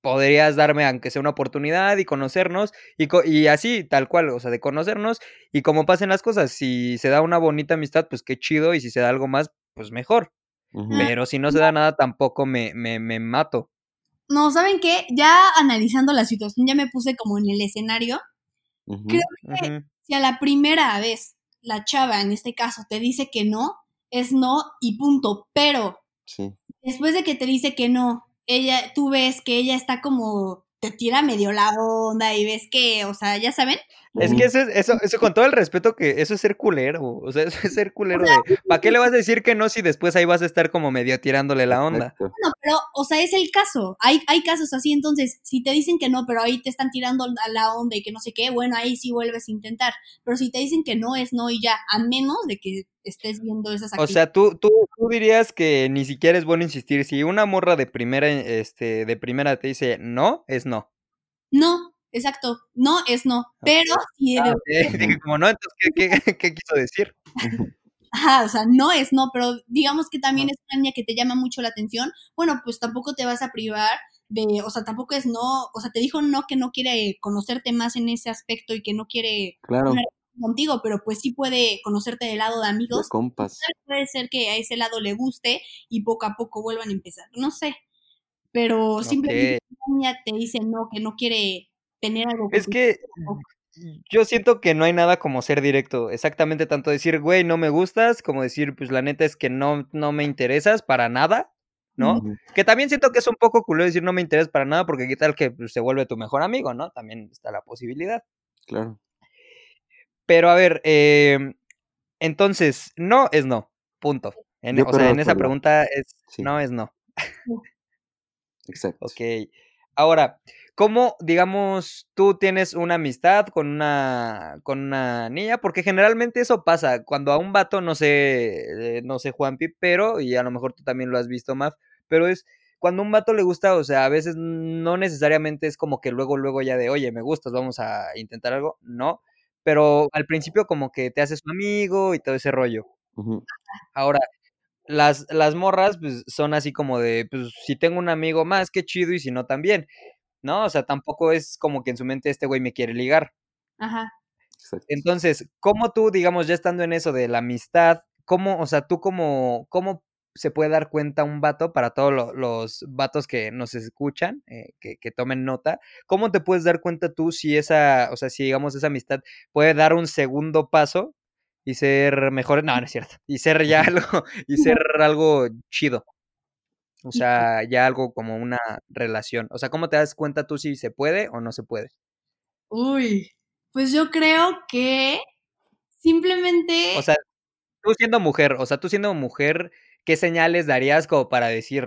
podrías darme aunque sea una oportunidad y conocernos y, co- y así, tal cual, o sea, de conocernos y como pasen las cosas, si se da una bonita amistad, pues qué chido y si se da algo más, pues mejor, pero si no se da nada, tampoco me, me, me mato. No, ¿saben qué? Ya analizando la situación, ya me puse como en el escenario. Creo que si a la primera vez la chava, en este caso, te dice que no, es no y punto. Pero Sí. después de que te dice que no, ella, tú ves que ella está como, te tira medio la onda y ves que, o sea, ya saben. Es que eso, es- eso, eso con todo el respeto que eso es ser culero, o sea, eso es ser culero de, ¿para qué le vas a decir que no si después ahí vas a estar como medio tirándole la onda? No, pero, o sea, es el caso. Hay, hay casos así, entonces, si te dicen que no, pero ahí te están tirando a la onda y que no sé qué, bueno, ahí sí vuelves a intentar. Pero si te dicen que no, es no y ya, a menos de que estés viendo esas O actividades. sea, tú, tú, tú dirías que ni siquiera es bueno insistir. Si una morra de primera, este, de primera te dice no, es no. No, exacto. No es no. Pero si de Ah, como no, entonces, ¿qué, qué, qué quiso decir? Ajá, o sea, no es no, pero digamos que también es una niña que te llama mucho la atención, bueno, pues tampoco te vas a privar de, o sea, tampoco es no, o sea, te dijo no que no quiere conocerte más en ese aspecto y que no quiere Claro. contigo, pero pues sí puede conocerte del lado de De amigos. compas. Puede ser que a ese lado le guste y poco a poco vuelvan a empezar, no sé, pero simplemente Ok. una niña te dice no, que no quiere tener algo Es que yo siento que no hay nada como ser directo. Exactamente tanto decir, güey, no me gustas, como decir, pues la neta es que no, no me interesas para nada, ¿no? Que también siento que es un poco culero decir no me interesas para nada, porque qué tal que pues, se vuelve tu mejor amigo, ¿no? También está la posibilidad. Claro. Pero a ver, em, entonces, no es no, punto. En, o sea, en esa pregunta es Sí. no es no. Exacto. Ok. Ahora, ¿cómo, digamos, tú tienes una amistad con una, con una niña? Porque generalmente eso pasa. Cuando a un vato, no sé, eh, no sé, Juanpi, pero, y a lo mejor tú también lo has visto más, pero es cuando a un vato le gusta, o sea, a veces no necesariamente es como que luego, luego ya de, oye, me gustas, vamos a intentar algo. No. Pero al principio como que te haces un amigo y todo ese rollo. Ahora, las, las morras, pues, son así como de, pues, si tengo un amigo más, qué chido, y si no, también, ¿no? O sea, tampoco es como que en su mente este güey me quiere ligar. Ajá. Exacto. Entonces, ¿cómo tú, digamos, ya estando en eso de la amistad, cómo, o sea, tú cómo, cómo se puede dar cuenta un vato para todos lo- los vatos que nos escuchan, eh, que, que tomen nota, ¿cómo te puedes dar cuenta tú si esa, o sea, si digamos esa amistad puede dar un segundo paso y ser mejor, no, no es cierto, y ser ya algo, y ser algo chido? O sea, ya algo como una relación. O sea, ¿cómo te das cuenta tú si se puede o no se puede? Uy, pues yo creo que simplemente... O sea, tú siendo mujer, o sea, tú siendo mujer, ¿qué señales darías como para decir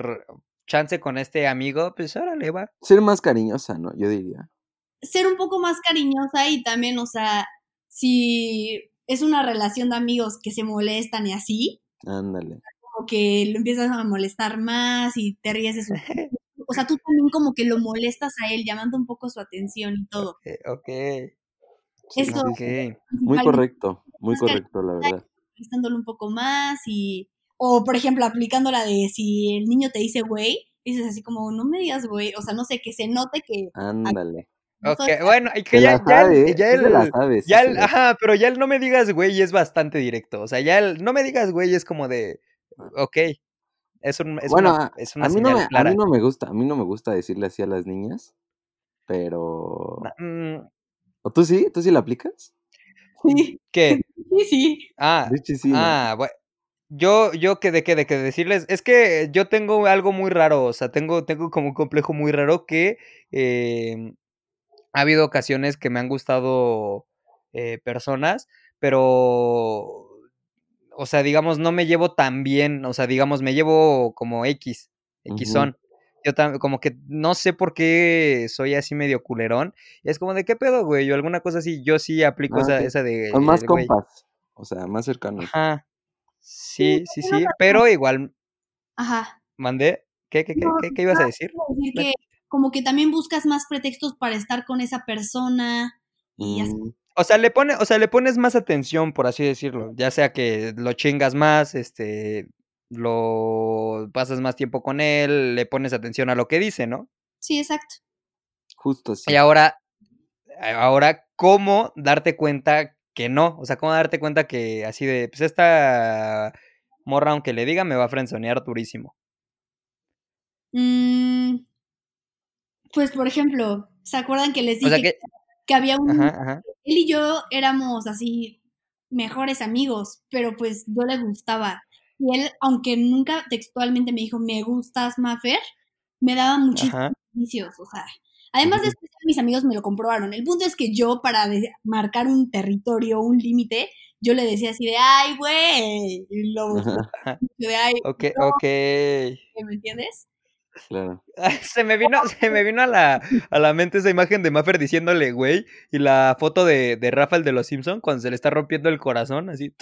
chance con este amigo? Pues órale, va. Ser más cariñosa, ¿no? Yo diría. ser un poco más cariñosa y también, o sea, si es una relación de amigos que se molestan y así, Ándale. Como que lo empiezas a molestar más y te ríes de su... O sea, tú también como que lo molestas a él, llamando un poco su atención y todo. Ok, Sí, Eso- sí, ok. sí. Muy correcto. Muy correcto, la verdad. molestándolo un poco más y... O, por ejemplo, aplicando la de si el niño te dice güey, dices así como, no me digas güey, o sea, no sé, que se note que Ándale. no Ok, soy- bueno, que ya, la ya ya la sabe, sí la- ajá, pero ya el no me digas güey es bastante directo. O sea, ya el no me digas güey es como de, ok, es, un, es Bueno, una, es una a mí no me, a mí no me gusta, a mí no me gusta decirle así a las niñas, pero... Mm, ¿O tú sí? ¿Tú sí la aplicas? Sí, ¿Qué? sí, sí. Ah, ah, bueno. Yo, yo que de que de que decirles, es que yo tengo algo muy raro, o sea, tengo, tengo como un complejo muy raro que eh, ha habido ocasiones que me han gustado eh, personas, pero, o sea, digamos, no me llevo tan bien, o sea, digamos, me llevo como X, X son. Yo tam- como que no sé por qué soy así medio culerón. y Es como de qué pedo, güey. Yo alguna cosa así, yo sí aplico Ah, esa, esa de Son más compas, o sea, más cercanos. Ajá. Sí, sí, sí. Pero igual Ajá. mandé. ¿Qué, qué, qué, No, qué, qué ibas a decir? Quiero decir que como que también buscas más pretextos para estar con esa persona y así. O sea, le pone, o sea, le pones más atención, por así decirlo. Ya sea que lo chingas más, este, lo pasas más tiempo con él, le pones atención a lo que dice, ¿no? Sí, exacto. justo así. Y ahora, ahora, ¿cómo darte cuenta que no? O sea, ¿cómo darte cuenta que así de, pues esta morra, aunque le diga, me va a frenzonear durísimo? Mm, pues, por ejemplo, ¿se acuerdan que les O dije sea que, que había un... ajá, ajá. Él y yo éramos así mejores amigos, pero pues yo le gustaba. Y él, aunque nunca textualmente me dijo, me gustas, Mafer, me daba muchísimos indicios, o sea. Además de eso, mis amigos me lo comprobaron. El punto es que yo, para marcar un territorio, un límite, yo le decía así de, ay, güey, y lo de, ay, Ok, no, ok. ¿me entiendes? Claro. Se me vino, se me vino a la, a la mente esa imagen de Maffer diciéndole, güey, y la foto de, de Rafael de los Simpson cuando se le está rompiendo el corazón, así.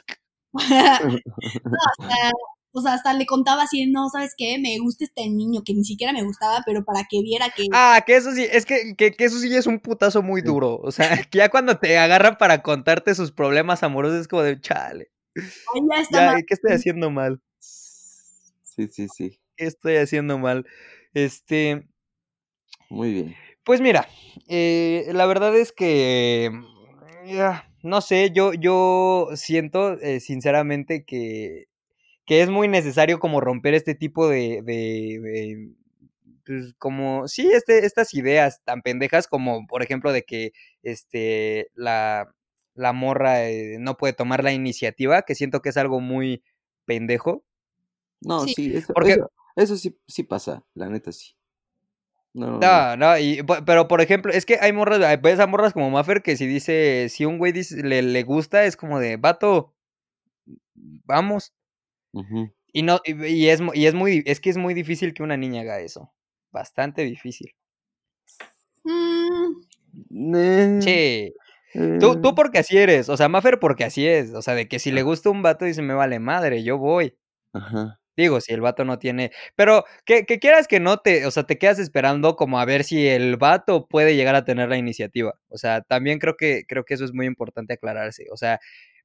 No, hasta, o sea, hasta le contaba así, no, ¿sabes qué? Me gusta este niño que ni siquiera me gustaba, pero para que viera que... Ah, que eso sí, es que, que, que eso sí es un putazo muy duro. O sea, que ya cuando te agarran para contarte sus problemas amorosos es como de, chale, "Ay, ya está ya, mal". ¿qué estoy haciendo mal? Sí, sí, sí. ¿Qué estoy haciendo mal? Este, Muy bien. Pues mira, eh, la verdad es que, ya, no sé, yo, yo siento eh, sinceramente que, que es muy necesario como romper este tipo de, de, de, pues como, sí, este, estas ideas tan pendejas como, por ejemplo, de que este, la, la morra eh, no puede tomar la iniciativa, que siento que es algo muy pendejo. No, Sí. sí, eso, Porque- eso, eso sí, sí pasa, la neta sí. No, no, no. Y, pero por ejemplo, es que hay morras, hay- ves a morras como Maffer que si dice, si un güey dice, le, le gusta, es como de, vato, vamos. Y no, y, y es, y es muy, es que es muy difícil que una niña haga eso. Bastante difícil. Mm, Che, tú, tú eh, porque así eres, o sea, Maffer porque así es, o sea, de que si le gusta un vato dice, me vale madre, yo voy. Ajá. Digo, si el vato no tiene. Pero que, que quieras que no te. O sea, te quedas esperando como a ver si el vato puede llegar a tener la iniciativa. O sea, también creo que, creo que eso es muy importante aclararse. O sea,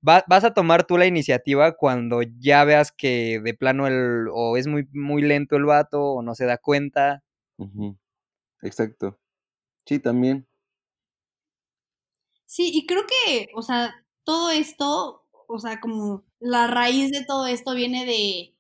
va- vas a tomar tú la iniciativa cuando ya veas que de plano el. o es muy, muy lento el vato, o no se da cuenta. Exacto. Sí, también. sí, y creo que, o sea, todo esto, o sea, como la raíz de todo esto viene de,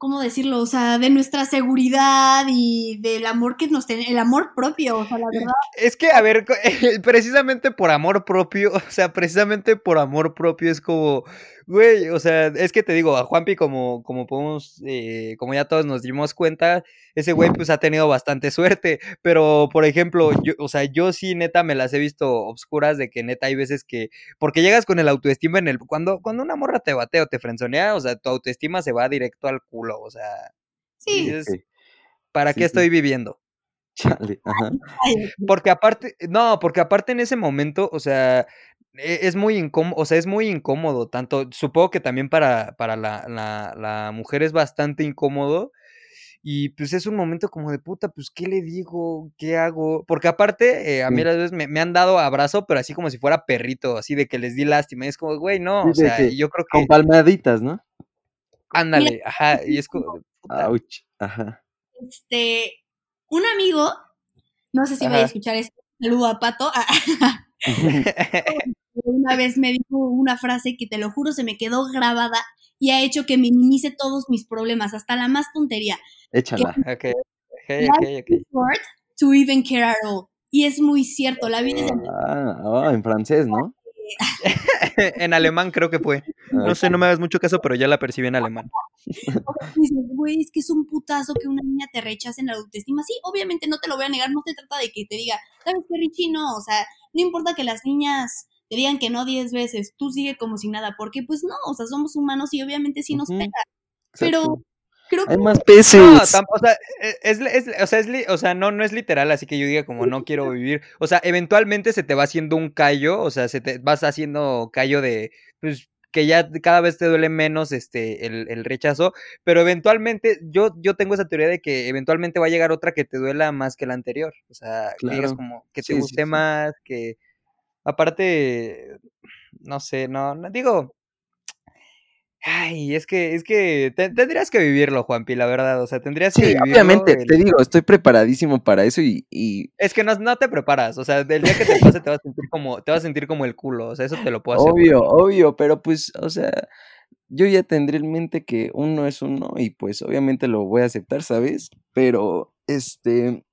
¿cómo decirlo? O sea, de nuestra seguridad y del amor que nos tenemos, el amor propio, o sea, la verdad. Es que, a ver, precisamente por amor propio, o sea, precisamente por amor propio es como, güey, o sea, es que te digo, a Juanpi como, como podemos, eh, como ya todos nos dimos cuenta, ese güey pues ha tenido bastante suerte, pero por ejemplo, yo, o sea, yo sí neta me las he visto obscuras de que neta hay veces que, porque llegas con el autoestima en el, cuando, cuando una morra te batea o te frenzonea, o sea, tu autoestima se va directo al culo, o sea, Sí, dices. ¿para Sí, qué sí. estoy viviendo? Chale. Ajá. Porque aparte, no, porque aparte en ese momento, o sea, es muy incómodo, o sea, es muy incómodo, tanto, supongo que también para, para la, la, la mujer es bastante incómodo, y pues es un momento como de puta, pues, ¿qué le digo? ¿Qué hago? Porque aparte, eh, a mí Sí. las veces me, me han dado abrazo, pero así como si fuera perrito, así de que les di lástima, y es como, güey, no, o Sí, sea, yo creo Con que, palmaditas, ¿no? ándale, ajá, y es como, Ouch. Ajá. este, un amigo, no sé si vaya a Ajá. escuchar esto, Saludo a Pato. una vez me dijo una frase que te lo juro se me quedó grabada y ha hecho que minimice todos mis problemas, hasta la más tontería. Échala. Ok, ok, ok, Life ok. is short to even care at all. Y es muy cierto, la vida es Ah, ah, en francés, ¿no? en alemán creo que fue. No sé, no me hagas mucho caso, pero ya la percibí en alemán. güey, es que es un putazo que una niña te rechace en la autoestima. Sí, obviamente no te lo voy a negar, no se trata de que te diga, ¿sabes qué, Richie? No, o sea, no importa que las niñas te digan que no 10 veces, tú sigue como si nada, porque pues no, o sea, somos humanos y obviamente sí nos Ujú, pega. Pero Creo que Hay más No, peces. tampoco, o sea, e- es, es- o sea, es li- o sea, no, no es literal, así que yo diga como no quiero vivir. O sea, eventualmente se te va haciendo un callo, o sea, se te vas haciendo callo de, pues, que ya cada vez te duele menos este el, el rechazo, pero eventualmente yo, yo tengo esa teoría de que eventualmente va a llegar otra que te duela más que la anterior. O sea, que digas Claro. como que te Sí, sí, guste sí. más, que aparte, no sé, no, no digo, ay, es que, es que te- tendrías que vivirlo, Juanpi, la verdad, o sea, tendrías que vivirlo. obviamente, el- te digo, estoy preparadísimo para eso y, y Es que no, no te preparas, o sea, del día que te pase te vas a sentir como, te vas a sentir como el culo, o sea, eso te lo puedo asegurar. obvio, obvio, pero pues, o sea, yo ya tendré en mente que uno es uno y pues obviamente lo voy a aceptar, ¿sabes? Pero, este,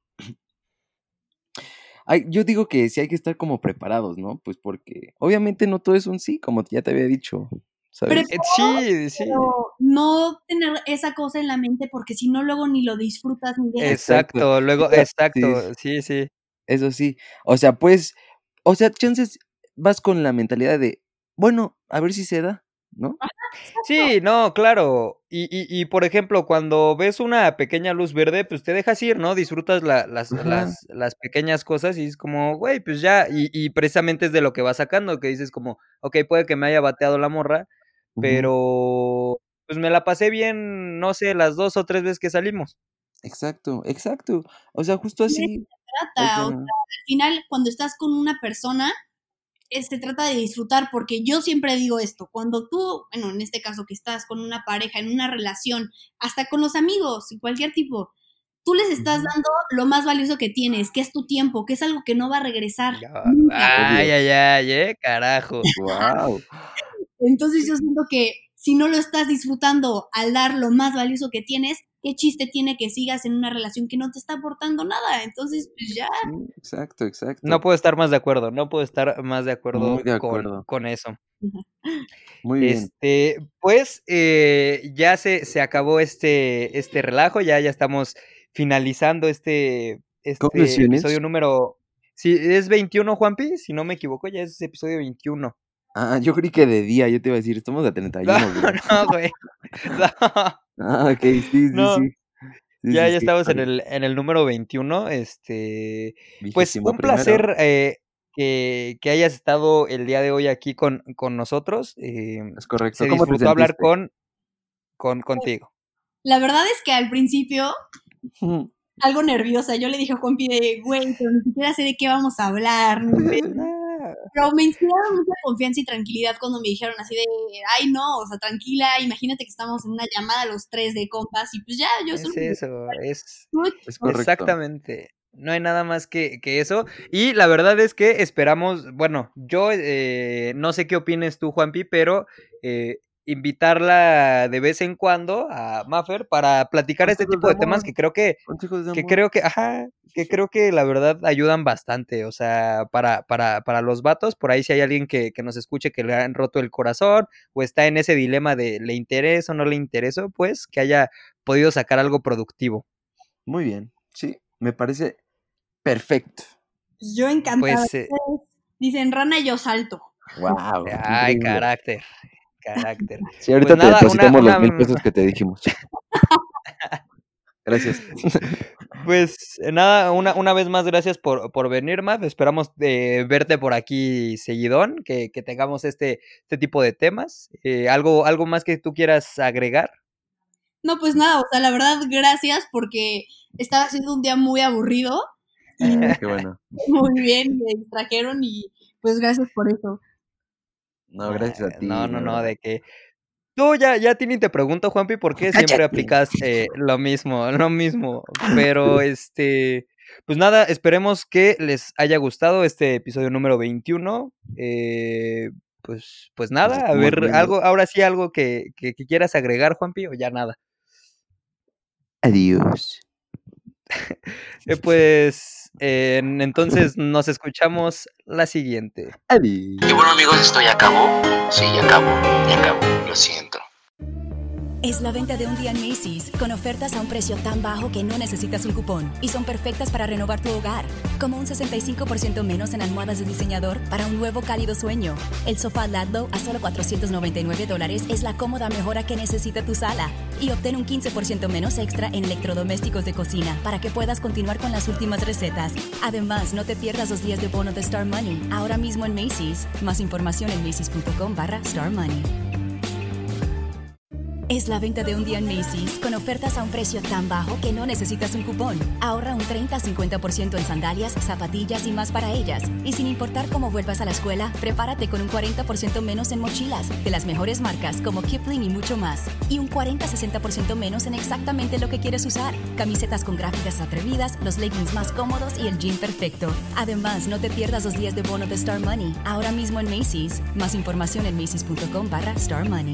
hay- yo digo que sí hay que estar como preparados, ¿no? Pues porque obviamente no todo es un sí, como ya te había dicho, ¿sabes? Eh, Sí, sí. pero no tener esa cosa en la mente porque si no luego ni lo disfrutas ni dejas. Exacto. Exacto, luego, Sí. exacto, sí, sí. Eso sí, o sea, pues, o sea, chances vas con la mentalidad de, bueno, a ver si se da, ¿no? Sí, no, claro. Y, y, y por ejemplo, cuando ves una pequeña luz verde, pues te dejas ir, ¿no? Disfrutas la- las, las, las pequeñas cosas y es como, güey, pues ya. Y, y precisamente es de lo que vas sacando, que dices como, ok, puede que me haya bateado la morra. Pero pues me la pasé bien, no sé, las dos o tres veces que salimos. Exacto, exacto. O sea, justo así. o trata, sea, o sea, al final cuando estás con una persona eh, se trata de disfrutar porque yo siempre digo esto, cuando tú, bueno, en este caso que estás con una pareja, en una relación, hasta con los amigos, cualquier tipo, tú les estás dando lo más valioso que tienes, que es tu tiempo, que es algo que no va a regresar Ya. Ay, ay, ay, eh, carajo. wow. Entonces yo siento que si no lo estás disfrutando al dar lo más valioso que tienes, ¿qué chiste tiene que sigas en una relación que no te está aportando nada? Entonces, pues ya. Sí, exacto, exacto. No puedo estar más de acuerdo, no puedo estar más de acuerdo, de con- acuerdo. con eso. Muy bien. Este, pues eh, ya se, se acabó este, este relajo, ya, ya estamos finalizando este, este episodio número. Sí, es 21, Juanpi, si no me equivoco, ya es episodio 21. Ah, yo creí que de día, yo te iba a decir, estamos a 31, No, güey. no, güey. No, Ah, ok, sí, sí, No, sí. Sí, ya, sí, ya sí, estamos en el, en el número 21. Este, pues un primero. placer eh, que, que hayas estado el día de hoy aquí con, con nosotros. eh, Es correcto. se ¿Cómo te disfrutó hablar sentiste? con, con contigo. La verdad es que al principio, algo nerviosa, yo le dije a Juanpi de, güey, pero ni siquiera sé de qué vamos a hablar. Ah, Pero me inspiraron mucha confianza y tranquilidad cuando me dijeron así de, ay, no, o sea, tranquila, imagínate que estamos en una llamada los tres de compas y pues ya, yo Es eso, es Es correcto. exactamente. No hay nada más que, que eso. Y la verdad es que esperamos, bueno, yo eh, no sé qué opines tú, Juanpi, pero eh, invitarla de vez en cuando a Maffer para platicar este tipo de de temas que creo que, que creo que, ajá, que creo que la verdad ayudan bastante. O sea, para, para, para los vatos, por ahí si hay alguien que, que nos escuche que le han roto el corazón o está en ese dilema de le interesa o no le interesa, pues que haya podido sacar algo productivo. Muy bien. Sí, me parece perfecto. Pues yo encantada. Pues, eh, Dicen, rana, yo salto. Wow. ay, carácter, carácter. Sí, ahorita Pues te nada, depositamos una- los mil pesos que te dijimos. Gracias. Pues eh, nada, una, una vez más, gracias por, por venir, Matt. Esperamos eh, verte por aquí seguidón, que, que tengamos este, este tipo de temas. Eh, ¿algo, ¿Algo más que tú quieras agregar? No, pues nada, o sea, la verdad, gracias porque estaba siendo un día muy aburrido. Y Qué bueno. muy bien, me distrajeron y pues gracias por eso. No, gracias a Eh, ti. No, no, no, de que... Tú ya, ya Tini te pregunto, Juanpi, ¿por qué siempre aplicas eh, lo mismo, lo mismo? Pero, este, pues nada, esperemos que les haya gustado este episodio número 21. Eh, pues, pues nada, a ver, algo, ahora sí algo que, que, quieras agregar, Juanpi, o ya nada. Adiós. Eh, pues entonces nos escuchamos la siguiente. Adiós. Y bueno amigos, esto ya acabó. Sí, ya acabó, ya acabó. Lo siento. Es la venta de un día en Macy's, con ofertas a un precio tan bajo que no necesitas un cupón y son perfectas para renovar tu hogar, como un 65% menos en almohadas de diseñador para un nuevo cálido sueño. El sofá Ladlow a solo 499 dólares es la cómoda mejora que necesita tu sala y obtén un 15% menos extra en electrodomésticos de cocina para que puedas continuar con las últimas recetas. Además, no te pierdas los días de bono de Star Money, ahora mismo en Macy's. Más información en macy's.com barra Star Money. Es la venta de un día en Macy's con ofertas a un precio tan bajo que no necesitas un cupón. Ahorra un 30-50% en sandalias, zapatillas y más para ellas. Y sin importar cómo vuelvas a la escuela, prepárate con un 40% menos en mochilas de las mejores marcas como Kipling y mucho más. Y un 40-60% menos en exactamente lo que quieres usar. Camisetas con gráficas atrevidas, los leggings más cómodos y el jean perfecto. Además, no te pierdas los días de bono de Star Money. Ahora mismo en Macy's. Más información en macy's.com barra Star Money.